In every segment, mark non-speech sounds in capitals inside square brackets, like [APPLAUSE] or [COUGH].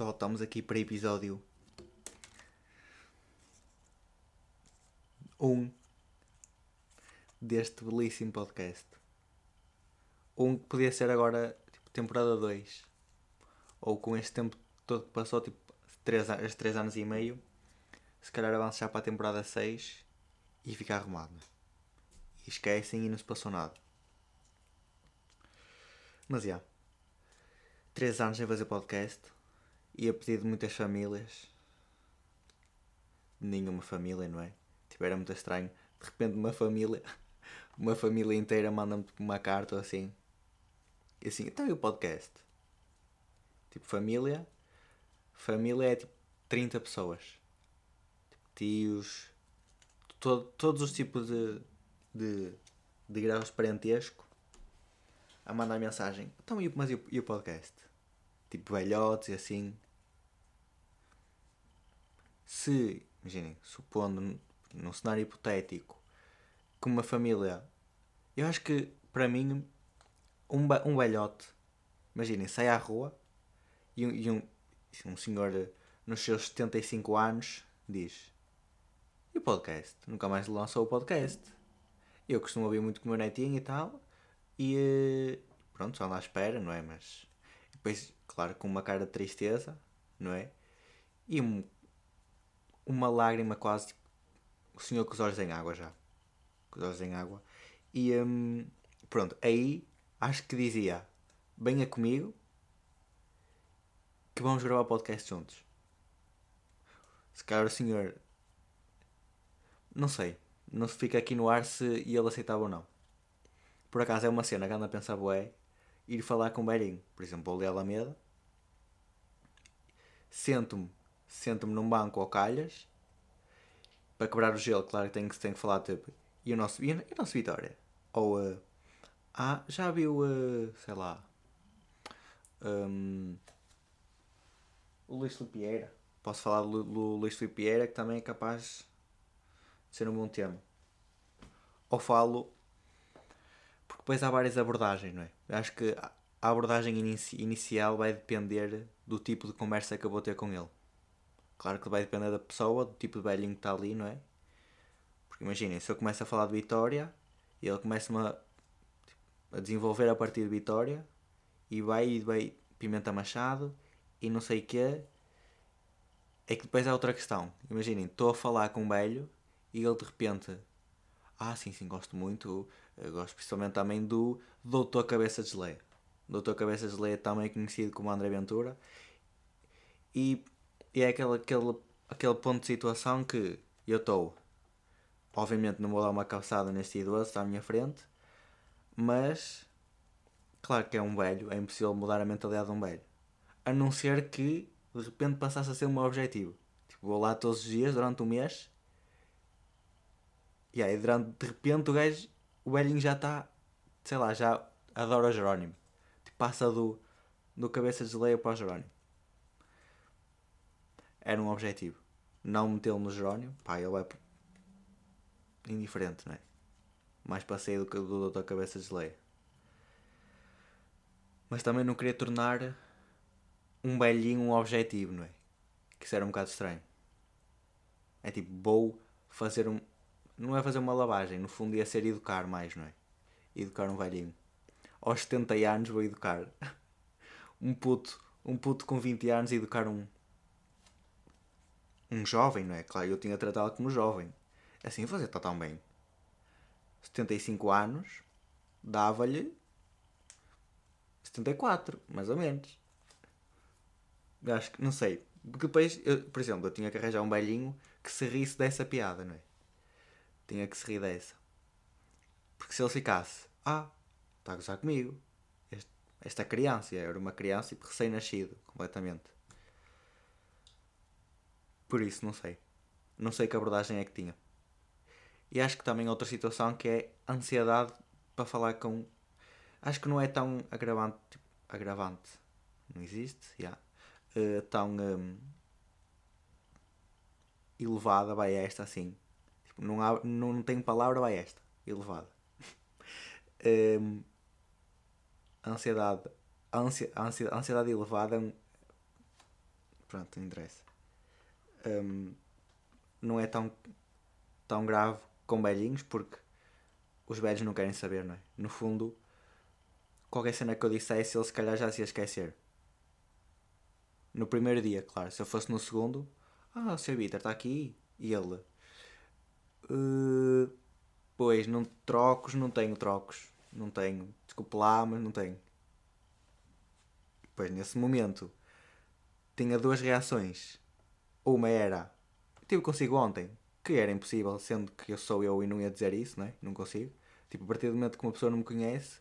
pessoal, estamos aqui para episódio 1 deste belíssimo podcast. Um que podia ser agora tipo, temporada 2. Ou com este tempo todo que passou, tipo 3, 3 anos e meio, se calhar avançar para a temporada 6 e ficar arrumado. E esquecem e não se passou nada. Mas já. Yeah, 3 anos sem fazer podcast e a pedido de muitas famílias. Nenhuma família, não é? Tipo, era muito estranho. De repente uma família, [LAUGHS] uma família inteira manda-me uma carta assim. E assim, então e o podcast? Tipo, família. Família é tipo 30 pessoas. Tipo, tios. Todo, todos os tipos de, de, de graus de parentesco. A mandar mensagem. Então, mas e e o podcast? Tipo, velhotes e assim se, imaginem, supondo num cenário hipotético que uma família. Eu acho que para mim um, um velhote, imaginem, sai à rua e, e um, um senhor nos seus 75 anos diz e o podcast? Nunca mais lançou o podcast. Eu costumo ouvir muito com o meu netinho e tal. E eh, pronto, só lá à espera, não é? Mas depois, claro, com uma cara de tristeza, não é? E um uma lágrima quase, tipo, o senhor com os olhos em água já. Com os olhos em água. E hum, pronto, aí acho que dizia: venha comigo que vamos gravar podcast juntos. Se calhar o senhor. Não sei. Não se fica aqui no ar se ele aceitava ou não. Por acaso é uma cena que anda a pensar, bué, ir falar com o Beirinho. Por exemplo, vou ler a Alameda, sento-me sento-me num banco ao calhas para quebrar o gelo, claro que tenho que, que falar tipo, e o nosso, e, o nosso Vitória? Ou uh, ah, já viu, uh, sei lá, um, o Luís Filipe Posso falar do, Luís Filipe que também é capaz de ser um bom tema. Ou falo, porque depois há várias abordagens, não é? Acho que a abordagem inici inicial vai depender do tipo de conversa que eu vou ter com ele. Claro que vai depender da pessoa, do tipo de velhinho que está ali, não é? Porque imaginem, se eu começo a falar de Vitória e ele começa-me a, tipo, a, desenvolver a partir de Vitória e vai e vai Pimenta Machado e não sei o quê, é que depois há outra questão. Imaginem, estou a falar com um velho e ele de repente, ah, sim, sim, gosto muito, eu gosto principalmente também do Doutor Cabeça de Geleia. Doutor Cabeça de Geleia também conhecido como André Ventura. E e é aquele, aquele, aquele ponto de situação que eu estou. Obviamente não vou dar uma calçada neste idoso, à minha frente. Mas, claro que é um velho, é impossível mudar a mentalidade de um velho. A não ser que de repente passasse a ser o meu objetivo. Tipo, vou lá todos os dias durante um mês. E aí, durante, de repente o gajo, o velhinho já está, sei lá, já adora o Jerónimo. Tipo, passa do, do cabeça de geleia para o Jerónimo era um objetivo. Não metê-lo no Jerónimo, pá, ele é indiferente, não é? Mais passeio do que do Doutor Cabeça de Leia. Mas também não queria tornar um velhinho um objetivo, não é? Que isso era um bocado estranho. É tipo, vou fazer um. Não é fazer uma lavagem, no fundo ia ser educar mais, não é? Educar um velhinho. Aos 70 anos vou educar. [LAUGHS] um puto, um puto com 20 anos educar um, um jovem, não é? Claro, eu tinha tratado como jovem. Assim fazer está tão bem. 75 anos dava-lhe 74, mais ou menos. Acho que, não sei. Porque depois, eu, por exemplo, eu tinha que arranjar um velhinho que se risse dessa piada, não é? Tinha que se rir dessa. Porque se ele ficasse, ah, está a gozar comigo. Este, esta criança, era uma criança tipo, recém-nascido, completamente. Por isso, não sei. Não sei que abordagem é que tinha. E acho que também outra situação que é ansiedade para falar com. Acho que não é tão agravante. Tipo, agravante. Não existe? Yeah. Uh, tão um, elevada, vai esta assim. Tipo, não, há, não, não tem palavra, vai esta. Elevada. [LAUGHS] um, ansiedade. Ansia, ansiedade, ansiedade elevada é pronto, não interessa. Um, não é tão, tão grave com velhinhos porque os velhos não querem saber, não é? No fundo, qualquer cena que eu dissesse, ele se calhar já se ia esquecer. No primeiro dia, claro. Se eu fosse no segundo, ah, o Sr. Vitor está aqui. E ele, uh, pois, não trocos, não tenho trocos. Não tenho. Desculpe lá, mas não tenho. Pois, nesse momento, tinha duas reações. Uma era, tive consigo ontem, que era impossível, sendo que eu sou eu e não ia dizer isso, não é? Não consigo. Tipo, a partir do momento que uma pessoa não me conhece,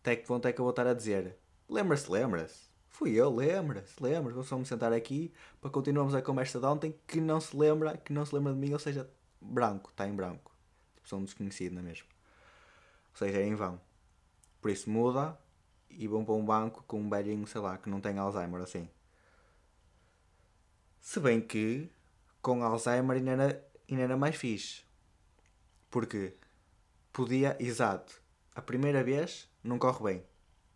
até que ponto é que eu vou estar a dizer? Lembra-se, lembra-se. Fui eu, lembra-se, lembra-se. Vou só me sentar aqui para continuarmos a conversa de ontem que não se lembra, que não se lembra de mim, ou seja, branco, está em branco. Tipo, sou um desconhecido, não é mesmo? Ou seja, é em vão. Por isso muda e vão para um banco com um velhinho, sei lá, que não tem Alzheimer assim. Se bem que com Alzheimer ainda era, ainda era mais fixe. Porque podia, exato, a primeira vez não corre bem.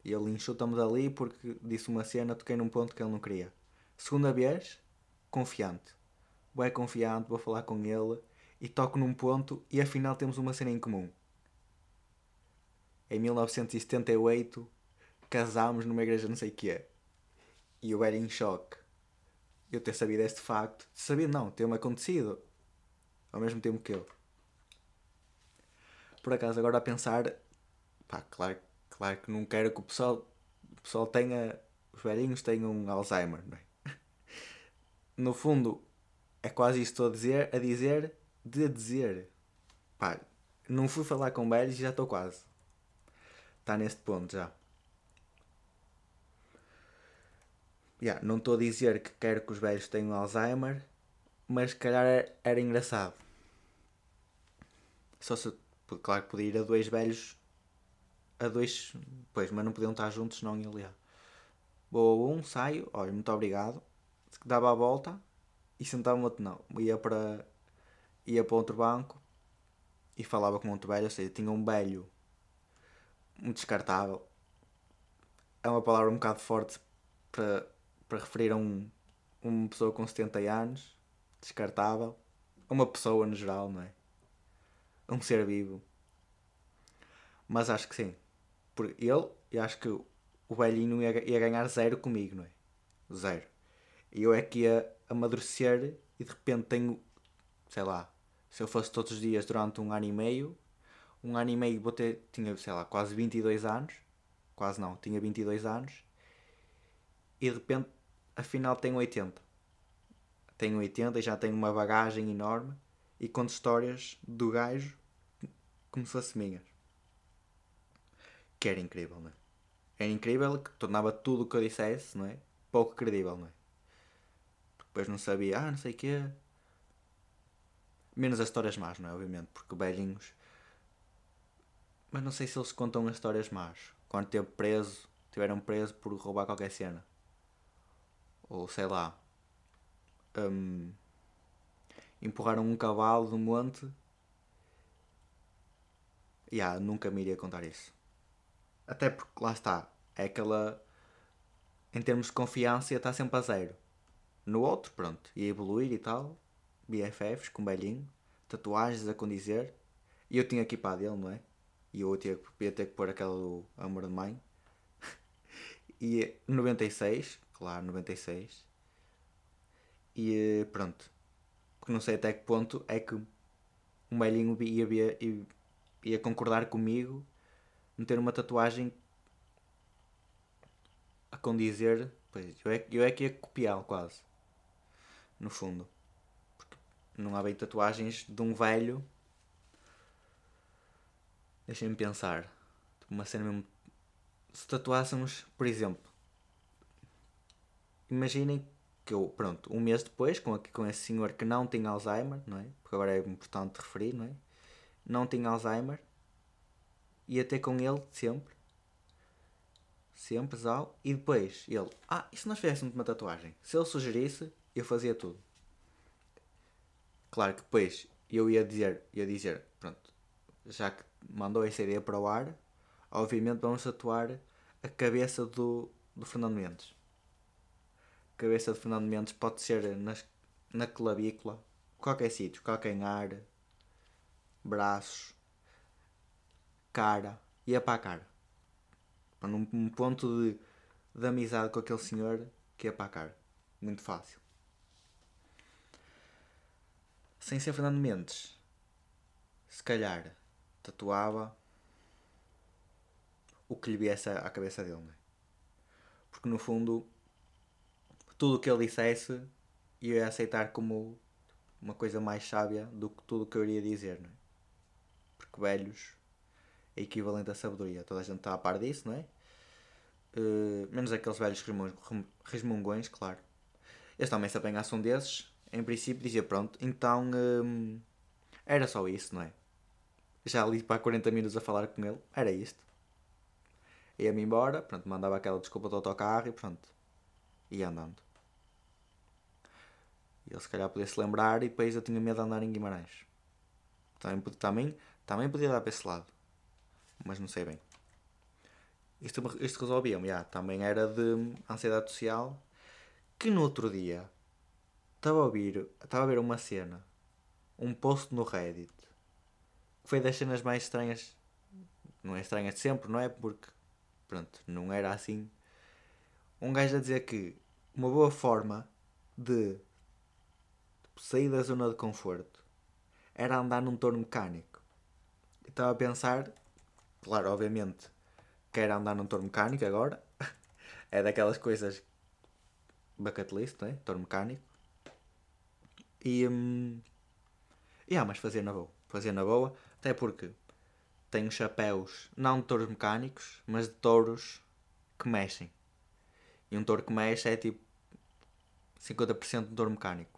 E ele enxuta-me dali porque disse uma cena, toquei num ponto que ele não queria. Segunda vez, confiante. Vou é confiante, vou falar com ele e toco num ponto e afinal temos uma cena em comum. Em 1978 casámos numa igreja não sei o que é. E eu era em choque. Eu ter sabido este facto. Sabido não, ter-me acontecido. Ao mesmo tempo que eu. Por acaso, agora a pensar, pá, claro, claro que não quero que o pessoal, o pessoal tenha, os velhinhos tenham Alzheimer, não é? [LAUGHS] No fundo, é quase isto a dizer, a dizer, de dizer. Pá, não fui falar com velhos e já estou quase. Está neste ponto já. Yeah, não estou a dizer que quero que os velhos tenham Alzheimer, mas se calhar era, era engraçado. Só se, claro que podia ir a dois velhos a dois, pois, mas não podiam estar juntos, senão ia liar. Vou a um, saio, olha, muito obrigado. Dava a volta e sentava-me outro não. Ia para, ia para outro banco e falava com outro velho, ou seja, tinha um velho muito descartável. É uma palavra um bocado forte para, para referir a um, uma pessoa com 70 anos, descartável. Uma pessoa no geral, não é? Um ser vivo. Mas acho que sim. Porque ele, eu acho que o velhinho ia, ia ganhar zero comigo, não é? Zero. E eu é que ia amadurecer e de repente tenho, sei lá, se eu fosse todos os dias durante um ano e meio, um ano e meio vou ter, tinha, sei lá, quase 22 anos, quase não, tinha 22 anos, e de repente, afinal tenho 80. Tenho 80 e já tenho uma bagagem enorme e conto histórias do gajo como se fosse minhas que era incrível, não é? Era incrível que tornava tudo o que eu dissesse, não é? Pouco credível, não é? Depois não sabia, ah, não sei o quê. Menos as histórias más, não é? Obviamente, porque velhinhos. Mas não sei se eles contam as histórias más. Quando teve preso, tiveram preso por roubar qualquer cena. Ou sei lá. Um, empurraram um cavalo do monte. E yeah, nunca me iria contar isso. Até porque lá está, é aquela. Em termos de confiança, está sempre a zero. No outro, pronto, ia evoluir e tal. BFFs com belinho, tatuagens a condizer. E eu tinha equipado dele, não é? E eu ia, ia ter que pôr aquela do Amor de Mãe. [LAUGHS] e 96, claro, 96. E pronto. Porque não sei até que ponto é que um belinho ia, ia, ia, concordar comigo meter uma tatuagem a condizer. Pois, eu é, eu é que ia copiá-lo quase. No fundo. Porque não há bem tatuagens de um velho. Deixem-me pensar. Uma cena mesmo. Se tatuássemos, por exemplo. Imaginem que eu, pronto, um mês depois, com, com esse senhor que não tem Alzheimer, não é? Porque agora é importante referir, não é? Não tem Alzheimer ia ter com ele sempre. Sempre, Zal. E depois ele, ah, e se nós fizéssemos uma tatuagem? Se ele sugerisse, eu fazia tudo. Claro que depois eu ia dizer, ia dizer, pronto, já que mandou essa ideia para o ar, obviamente vamos tatuar a cabeça do, do Fernando Mendes. Cabeça de Fernando Mendes pode ser nas, na clavícula, qualquer sítio, calcanhar, braços, cara, ia para a cara. Num, num ponto de, de amizade com aquele senhor que ia para a cara. Muito fácil. Sem ser Fernando Mendes, se calhar tatuava o que lhe viesse à cabeça dele, não é? Porque no fundo, tudo o que ele dissesse eu ia aceitar como uma coisa mais sábia do que tudo o que eu iria dizer, não é? Porque velhos é equivalente à sabedoria. Toda a gente está a par disso, não é? Uh, menos aqueles velhos resmungões, claro. Eles também se apanhassem desses, em princípio dizia pronto, então um, era só isso, não é? Já ali para 40 minutos a falar com ele, era isto. Ia-me embora, pronto, mandava aquela desculpa do autocarro e pronto. Ia andando. Ele se calhar podia se lembrar e depois eu tinha medo de andar em Guimarães. Também, também, também podia dar para esse lado. Mas não sei bem. Isto, isto resolvia-me, também era de ansiedade social. Que no outro dia estava a ouvir, estava a ver uma cena, um post no Reddit, que foi das cenas mais estranhas. Não é estranha de sempre, não é? Porque, pronto, não era assim. Um gajo a dizer que uma boa forma de sair da zona de conforto era andar num torno mecânico. Estava a pensar, claro, obviamente, quero andar num torno mecânico agora. [LAUGHS] é daquelas coisas bucket list, não é? Torno mecânico. E. Hum, yeah, mas fazer na boa. Fazer na boa. Até porque tenho chapéus, não de touros mecânicos, mas de touros que mexem. E um touro que mexe é tipo 50% de touro mecânico.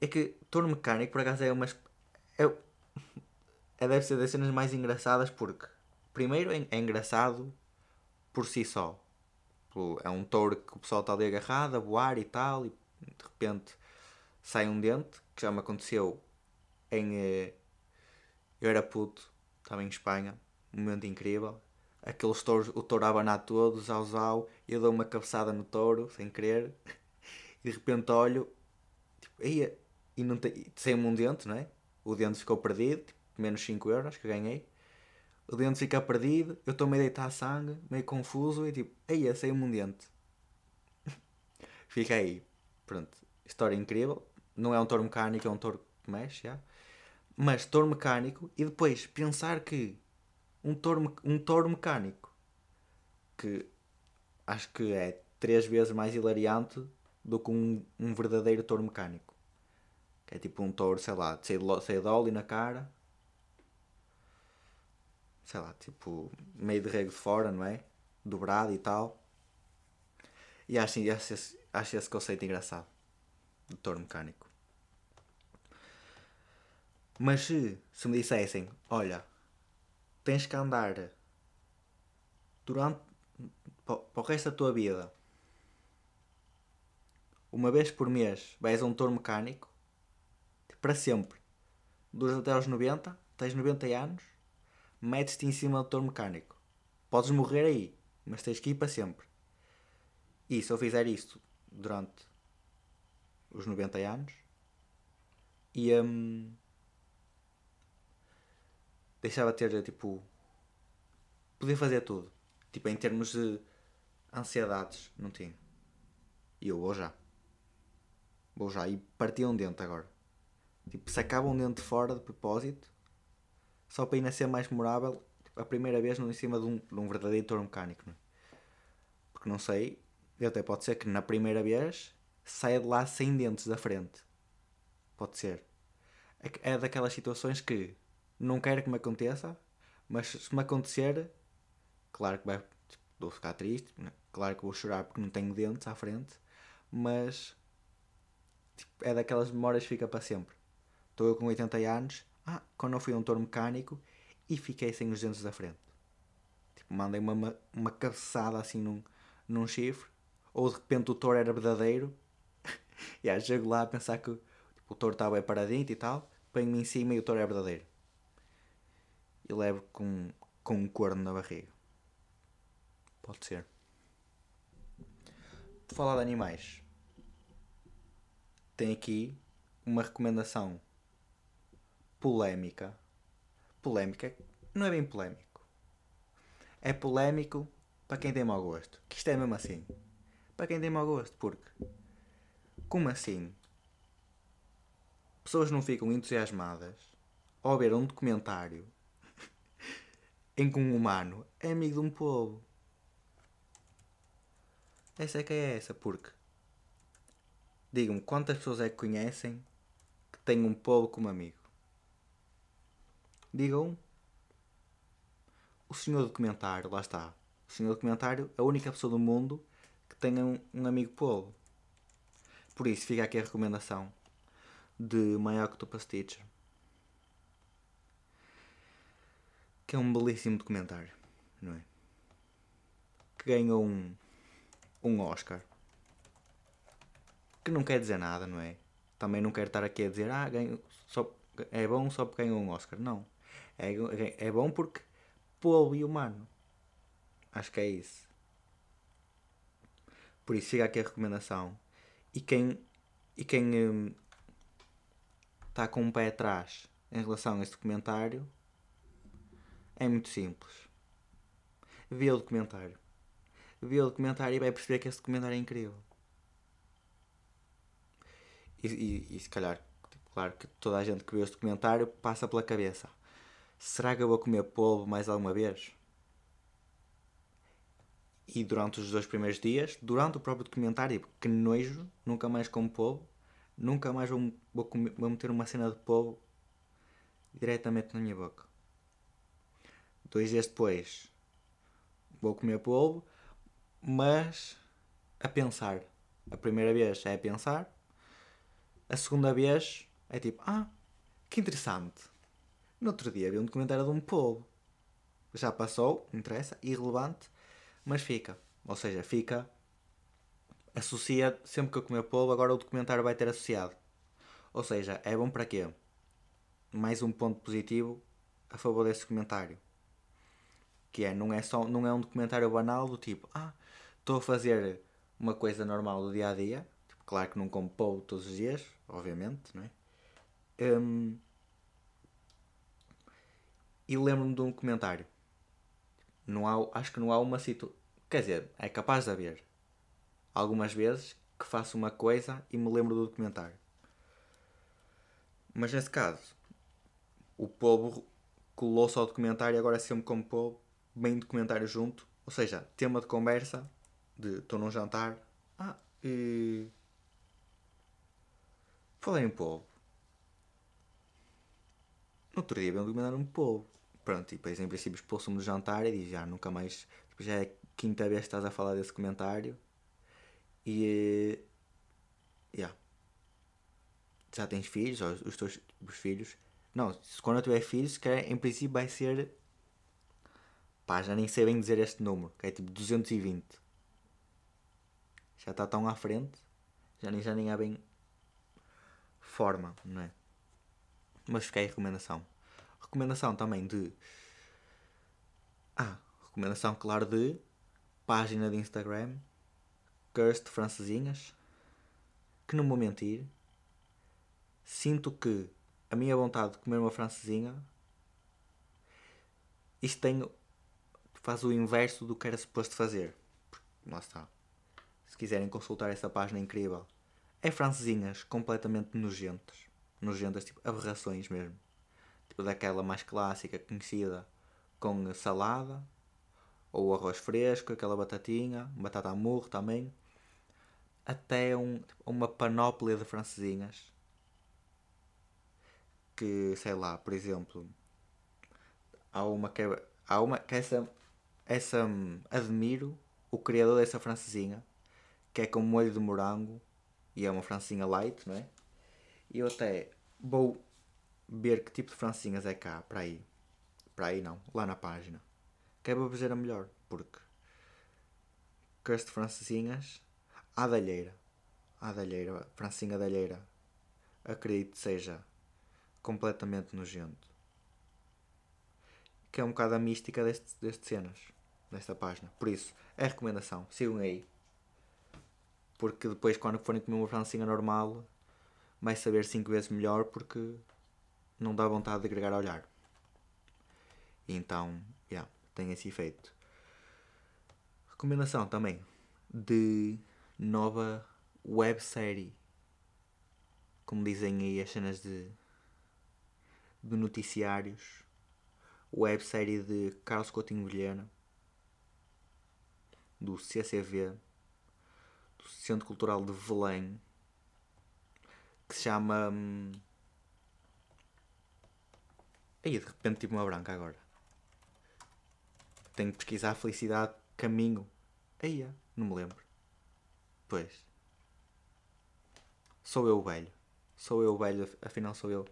É que touro mecânico, por acaso, é uma. É, é, deve ser das cenas mais engraçadas porque, primeiro, é, é engraçado por si só. É um touro que o pessoal está ali agarrado, a voar e tal, e de repente sai um dente, que já me aconteceu em. Eh, eu era puto, estava em Espanha, um momento incrível. Aqueles touros, o touro a abanar todos, ao zau, e eu dou uma cabeçada no touro, sem querer, [LAUGHS] e de repente olho, tipo, ia, e não tem, sem um dente, não é? O dente ficou perdido, tipo, menos 5 euros que ganhei. O dente fica perdido, eu estou meio deitado a sangue, meio confuso, e tipo, aí, saiu-me um dente. [LAUGHS] Fica aí, pronto, história incrível. Não é um touro mecânico, é um touro que mexe, já. Mas touro mecânico, e depois pensar que um touro, um touro mecânico, que acho que é três vezes mais hilariante do que um, um verdadeiro touro mecânico. Que é tipo um touro, sei lá, cheio de óleo na cara. Sei lá, tipo, meio de rego de fora, não é? Dobrado e tal. E acho, acho, acho esse conceito engraçado. De touro mecânico. Mas se, se me dissessem, olha, tens que andar durante para o resto da tua vida uma vez por mês vais a um touro mecânico para sempre duras até aos 90 tens 90 anos metes-te em cima do touro mecânico podes morrer aí mas tens que ir para sempre e se eu fizer isto durante os 90 anos e um, deixava de ter tipo. poder fazer tudo. Tipo, em termos de ansiedades, não tinha. E eu vou já. Vou já. E partia um dente agora. Tipo, sacava um dente fora de propósito, só para ainda ser mais memorável, a primeira vez no em cima de um, de um verdadeiro touro mecânico. Não é? Porque não sei, até pode ser que na primeira vez saia de lá sem dentes da frente. Pode ser. É, é daquelas situações que não quero que me aconteça, mas se me acontecer, claro que vai, tipo, vou ficar triste, né? claro que vou chorar porque não tenho dentes à frente, mas tipo, é daquelas memórias que fica para sempre. Estou eu com 80 anos, ah, quando eu fui a um touro mecânico e fiquei sem os dentes da frente. Tipo, mandei uma, uma cabeçada assim num, num chifre, ou de repente o touro era verdadeiro, [LAUGHS] e yeah, chego lá a pensar que tipo, o touro estava bem paradinho e tal, ponho-me em cima e o touro é verdadeiro e levo com, com um corno na barriga. Pode ser. de falar de animais, tem aqui uma recomendação polémica. Polémica não é bem polémico. É polémico para quem tem mau gosto. Que isto é mesmo assim. Para quem tem mau gosto, porque como assim? Pessoas não ficam entusiasmadas ao ver um documentário [LAUGHS] em que um humano é amigo de um povo. Essa é que é essa, porque digam-me quantas pessoas é que conhecem que têm um povo como amigo? Digam o senhor documentário, lá está. O senhor documentário é a única pessoa do mundo que tenha um, um amigo povo. Por isso fica aqui a recomendação de My Octopus Teacher. Que é um belíssimo documentário, não é? Que ganhou um, um Oscar. Que não quer dizer nada, não é? Também não quero estar aqui a dizer, ah, ganho, só, é bom só porque ganhou um Oscar. Não. É, é bom porque e humano. Acho que é isso. Por isso fica aqui a recomendação. E quem, e quem está hum, com um pé atrás em relação a este documentário é muito simples. Vê o documentário. Vê o documentário e vai perceber que esse documentário é incrível. E, e, e se calhar, tipo, claro que toda a gente que vê este documentário passa pela cabeça. Será que eu vou comer polvo mais alguma vez? E durante os dois primeiros dias, durante o próprio documentário, que nojo, nunca mais como polvo, nunca mais vou, vou, comer, vou meter uma cena de polvo diretamente na minha boca. Dois dias depois, vou comer polvo, mas a pensar. A primeira vez é a pensar, a segunda vez é tipo, ah, que interessante no outro dia vi um documentário de um povo. Já passou, interessa, irrelevante, mas fica. Ou seja, fica. Associa, sempre que eu comer polvo, agora o documentário vai ter associado. Ou seja, é bom para quê? Mais um ponto positivo a favor desse documentário. Que é, não é, só, não é um documentário banal do tipo, ah, estou a fazer uma coisa normal do dia a dia. Tipo, claro que não como polvo todos os dias, obviamente, não é? Um, e lembro-me de um comentário. Não há, acho que não há uma situação. Quer dizer, é capaz de haver. Algumas vezes que faço uma coisa e me lembro do documentário. Mas nesse caso, o povo colou-se ao documentário e agora é sempre como povo, bem documentário junto. Ou seja, tema de conversa de estou num jantar. Ah, e. Falei em povo. No outro dia veio um documentário um povo. Pronto, e depois em princípio expulso-me do jantar e diz, já nunca mais, tipo, já é a quinta vez que estás a falar desse comentário e yeah. já tens filhos, ou os teus os filhos. Não, quando eu tiver filhos, que em princípio vai ser pá, já nem sei bem dizer este número, que é tipo 220. Já está tão à frente, já nem, já nem há bem forma, não é? Mas fica a recomendação. Recomendação também de. Ah, recomendação, claro, de página de Instagram Cursed Francesinhas. Que não vou mentir, sinto que a minha vontade de comer uma francesinha isto tem, faz o inverso do que era suposto fazer. Lá está. Se quiserem consultar essa página incrível, é francesinhas completamente nojentas. Nojentas, tipo aberrações mesmo tipo daquela mais clássica, conhecida, com salada, ou arroz fresco, aquela batatinha, batata amurro também, até um, uma panóplia de francesinhas. Que, sei lá, por exemplo, há uma que, há uma que essa, essa admiro o criador dessa francesinha, que é com molho de morango e é uma francesinha light, não é? E eu até vou ver que tipo de francinhas é cá, para aí. Para aí não, lá na página. Que é a melhor, porque curso de francinhas, a dalheira. A dalheira, francinha dalheira, acredito seja completamente nojento. Que é um bocado a mística deste, deste cenas, desta página. Por isso, é recomendação. Sigam aí. Porque depois, quando forem comer uma francinha normal, vai saber 5 vezes melhor porque não dá vontade de agregar a olhar. Então, yeah, tem esse efeito. Recomendação também de nova websérie. Como dizem aí as cenas de, de noticiários. Websérie de Carlos Coutinho Vilhena. Do CCV. Do Centro Cultural de Belém. Que se chama. Aí de repente tive uma branca agora. Tenho que pesquisar a felicidade caminho. Aí, não me lembro. Pois. Sou eu o velho. Sou eu o velho, afinal sou eu.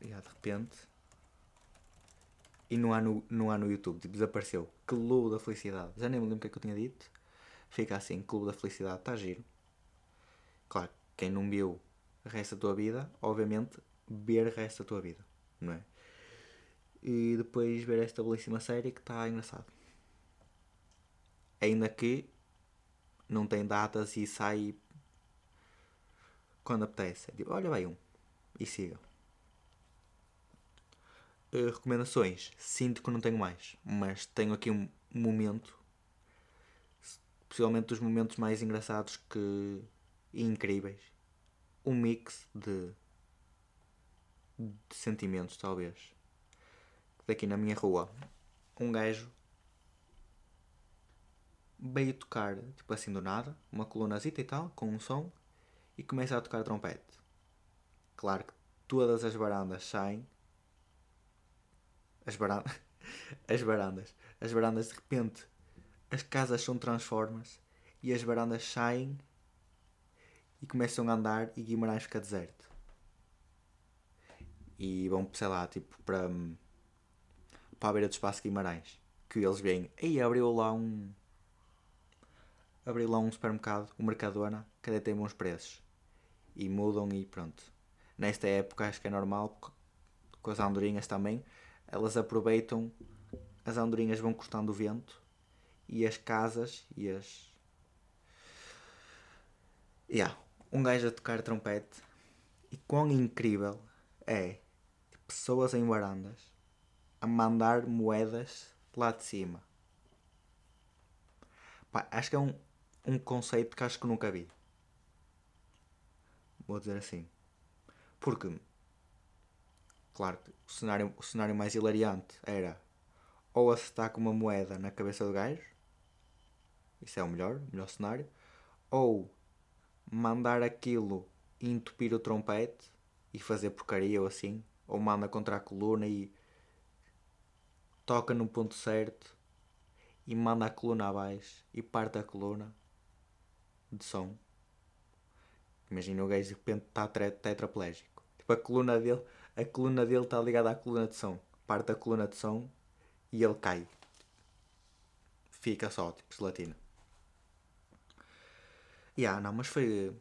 E de repente. E não há no, não há no YouTube, tipo, desapareceu. Clube da Felicidade. Já nem me lembro o que é que eu tinha dito. Fica assim, Clube da Felicidade, está giro. Claro, quem não viu o resto da tua vida, obviamente, ver o resto da tua vida, não é? E depois ver esta belíssima série que está engraçado. Ainda que não tem datas e sai quando apetece. Tipo, olha, vai um. E siga. Uh, recomendações. Sinto que não tenho mais. Mas tenho aqui um momento. Possivelmente dos momentos mais engraçados que. e incríveis. Um mix de. De sentimentos, talvez. Daqui na minha rua. Um gajo veio tocar, tipo assim do nada, uma colunazita e tal, com um som, e começa a tocar trompete. Claro que todas as varandas saem. As varandas. [LAUGHS] as varandas. As varandas de repente. As casas são transformas e as varandas saem e começam a andar e Guimarães fica deserto. E vão, sei lá, tipo, para, para a beira do espaço Guimarães. Que eles veem, aí abriu lá um, abriu lá um supermercado, um Mercadona, que até tem bons preços. E mudam e pronto. Nesta época acho que é normal, com as andorinhas também, elas aproveitam, as andorinhas vão cortando o vento e as casas e as. Yeah, um gajo a tocar trompete e quão incrível é pessoas em varandas a mandar moedas lá de cima. Pá, acho que é um, um conceito que acho que nunca vi. Vou dizer assim. Porque, claro, o cenário, o cenário mais hilariante era ou acertar com uma moeda na cabeça do gajo, isso é o melhor, o melhor cenário, ou mandar aquilo entupir o trompete e fazer porcaria ou assim, ou manda contra a coluna e toca no ponto certo e manda a coluna abaixo e parte a coluna de som. Imagina o gajo de repente está tetraplégico. Tipo, a coluna dele, a coluna dele está ligada à coluna de som. Parte da coluna de som e ele cai. Fica só, tipo, gelatina. E ah, não, mas foi.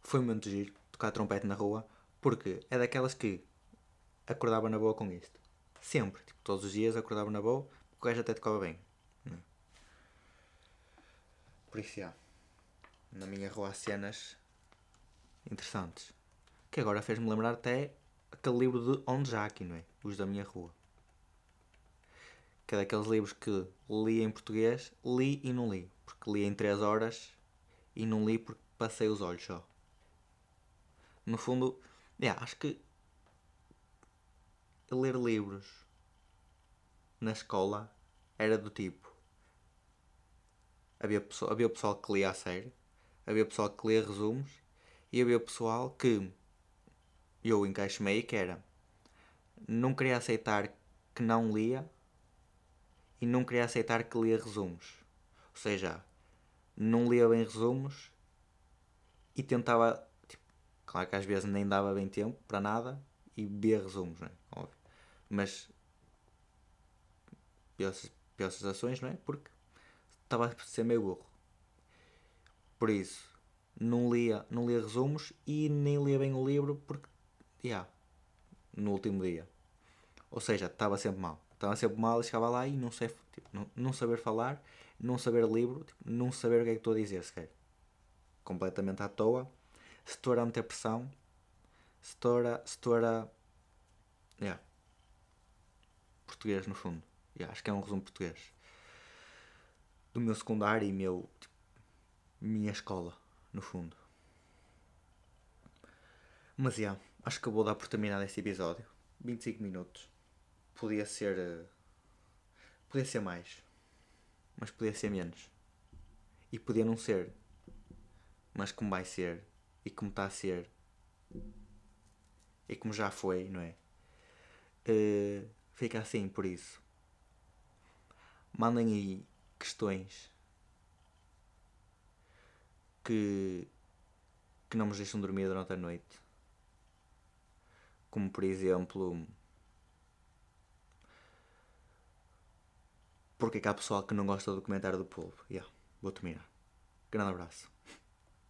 Foi muito giro tocar trompete na rua, porque é daquelas que acordava na boa com isto. Sempre, tipo, todos os dias acordava na boa, porque o gajo até tocava bem. Por isso, já. Na minha rua há cenas interessantes. Que agora fez-me lembrar até aquele livro de Onde Jackie, não é? Os da minha rua. Que é daqueles livros que li em português, li e não li. Porque li em 3 horas e não li porque passei os olhos só. No fundo, yeah, acho que ler livros na escola era do tipo havia, pessoa, havia pessoal que lia a sério, havia pessoal que lia resumos e havia pessoal que eu encaixo meio que era não queria aceitar que não lia e não queria aceitar que lia resumos. Ou seja, não lia bem resumos e tentava. Claro que às vezes nem dava bem tempo para nada e via resumos, não é? Óbvio. Mas. Piores, piores ações, não é? Porque estava a ser meio burro. Por isso, não lia, não lia resumos e nem lia bem o livro porque, yeah, no último dia. Ou seja, estava sempre mal. Estava sempre mal e chegava lá e não, sei, tipo, não, não saber falar não saber livro, tipo, não saber o que é que estou a dizer sequer. Completamente à toa. Se estou a meter pressão, se estou a. Se estou a yeah. Português, no fundo. Yeah, acho que é um resumo português. Do meu secundário e meu. Tipo, minha escola, no fundo. Mas, yeah, acho que vou dar por terminado este episódio. 25 minutos. Podia ser. Uh, podia ser mais. Mas podia ser menos. E podia não ser. Mas como vai ser. E como está a ser. E como já foi, não é? Uh, fica assim, por isso. Mandem aí questões que, que não nos deixam dormir durante a noite como por exemplo. Porque é que há pessoal que não gosta do comentário do povo? Yeah, vou terminar. Grande abraço.